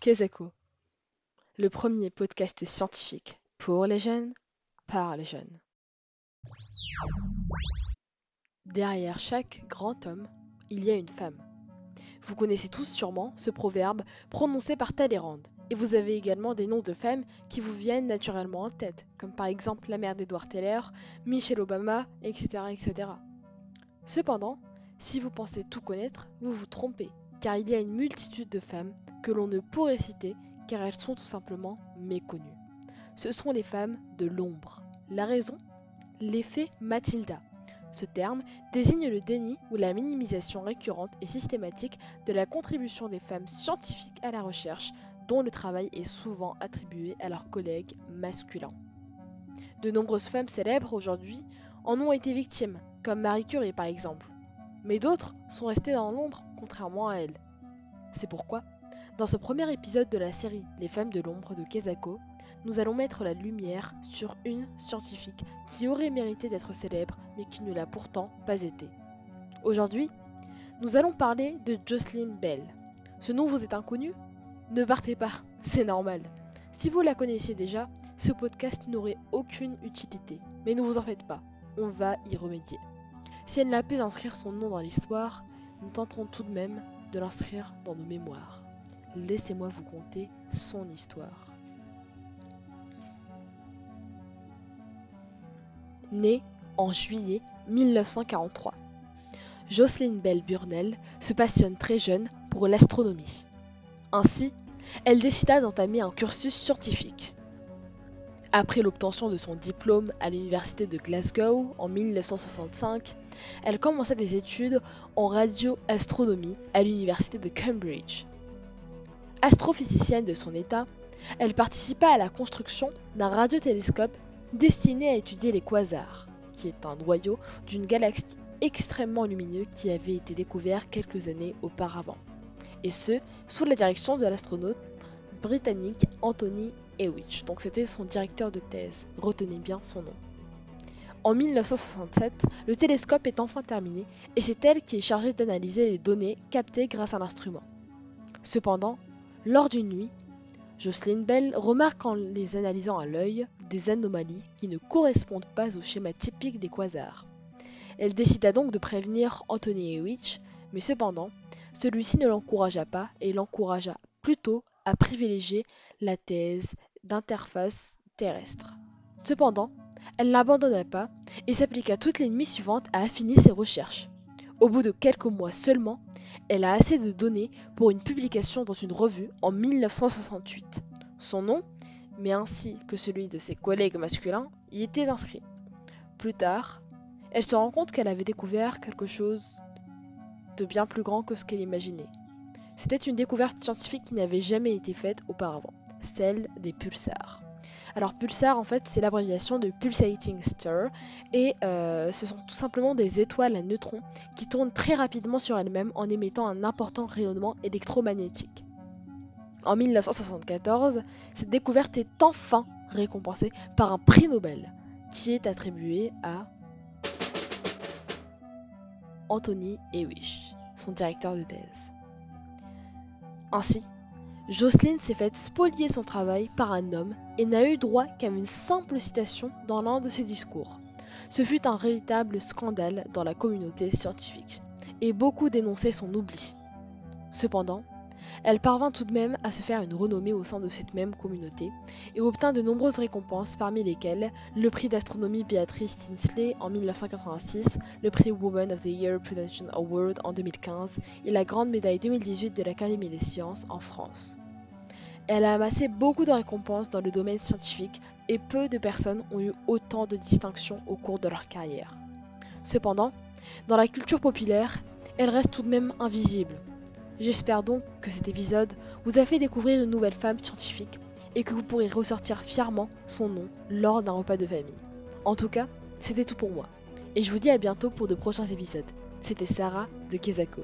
Kezako, le premier podcast scientifique pour les jeunes, par les jeunes. Derrière chaque grand homme, il y a une femme. Vous connaissez tous sûrement ce proverbe prononcé par Talleyrand, et vous avez également des noms de femmes qui vous viennent naturellement en tête, comme par exemple la mère d'Edward Teller, Michelle Obama, etc., etc. Cependant, si vous pensez tout connaître, vous vous trompez, car il y a une multitude de femmes que l'on ne pourrait citer car elles sont tout simplement méconnues. Ce sont les femmes de l'ombre. La raison? L'effet Mathilda. Ce terme désigne le déni ou la minimisation récurrente et systématique de la contribution des femmes scientifiques à la recherche dont le travail est souvent attribué à leurs collègues masculins. De nombreuses femmes célèbres aujourd'hui en ont été victimes, comme Marie Curie par exemple. Mais d'autres sont restées dans l'ombre contrairement à elle. C'est pourquoi, dans ce premier épisode de la série Les femmes de l'ombre de Kezako, nous allons mettre la lumière sur une scientifique qui aurait mérité d'être célèbre mais qui ne l'a pourtant pas été. Aujourd'hui, nous allons parler de Jocelyn Bell. Ce nom vous est inconnu? Ne partez pas, c'est normal. Si vous la connaissiez déjà, ce podcast n'aurait aucune utilité. Mais ne vous en faites pas, on va y remédier. Si elle n'a pu inscrire son nom dans l'histoire, nous tenterons tout de même de l'inscrire dans nos mémoires. Laissez-moi vous conter son histoire. Née en juillet 1943, Jocelyn Bell Burnell se passionne très jeune pour l'astronomie. Ainsi, elle décida d'entamer un cursus scientifique. Après l'obtention de son diplôme à l'université de Glasgow en 1965, elle commença des études en radioastronomie à l'université de Cambridge. Astrophysicienne de son état, elle participa à la construction d'un radiotélescope destiné à étudier les quasars, qui est un noyau d'une galaxie extrêmement lumineux qui avait été découvert quelques années auparavant, et ce, sous la direction de l'astronaute britannique Anthony Hewitt. Donc c'était son directeur de thèse, retenez bien son nom. En 1967, le télescope est enfin terminé et c'est elle qui est chargée d'analyser les données captées grâce à l'instrument. Cependant, lors d'une nuit, Jocelyn Bell remarque en les analysant à l'œil des anomalies qui ne correspondent pas au schéma typique des quasars. Elle décida donc de prévenir Anthony Hewitt, mais cependant, celui-ci ne l'encouragea pas et l'encouragea plutôt à privilégier la thèse d'interface terrestre. Cependant, elle n'abandonna pas et s'appliqua toutes les nuits suivantes à affiner ses recherches. Au bout de quelques mois seulement, elle a assez de données pour une publication dans une revue en 1968. Son nom, mais ainsi que celui de ses collègues masculins, y était inscrit. Plus tard, elle se rend compte qu'elle avait découvert quelque chose de bien plus grand que ce qu'elle imaginait. C'était une découverte scientifique qui n'avait jamais été faite auparavant, celle des pulsars. Alors pulsar en fait c'est l'abréviation de pulsating star et euh, ce sont tout simplement des étoiles à neutrons qui tournent très rapidement sur elles-mêmes en émettant un important rayonnement électromagnétique. En 1974, cette découverte est enfin récompensée par un prix Nobel qui est attribué à Anthony Hewitt, son directeur de thèse. Ainsi, Jocelyn s'est faite spolier son travail par un homme et n'a eu droit qu'à une simple citation dans l'un de ses discours. Ce fut un véritable scandale dans la communauté scientifique, et beaucoup dénonçaient son oubli. Cependant, elle parvint tout de même à se faire une renommée au sein de cette même communauté et obtint de nombreuses récompenses parmi lesquelles le prix d'astronomie Beatrice Tinsley en 1986, le prix Woman of the Year Prevention Award en 2015 et la grande médaille 2018 de l'Académie des sciences en France. Elle a amassé beaucoup de récompenses dans le domaine scientifique et peu de personnes ont eu autant de distinctions au cours de leur carrière. Cependant, dans la culture populaire, elle reste tout de même invisible J'espère donc que cet épisode vous a fait découvrir une nouvelle femme scientifique et que vous pourrez ressortir fièrement son nom lors d'un repas de famille. En tout cas, c'était tout pour moi. Et je vous dis à bientôt pour de prochains épisodes. C'était Sarah de Kezako.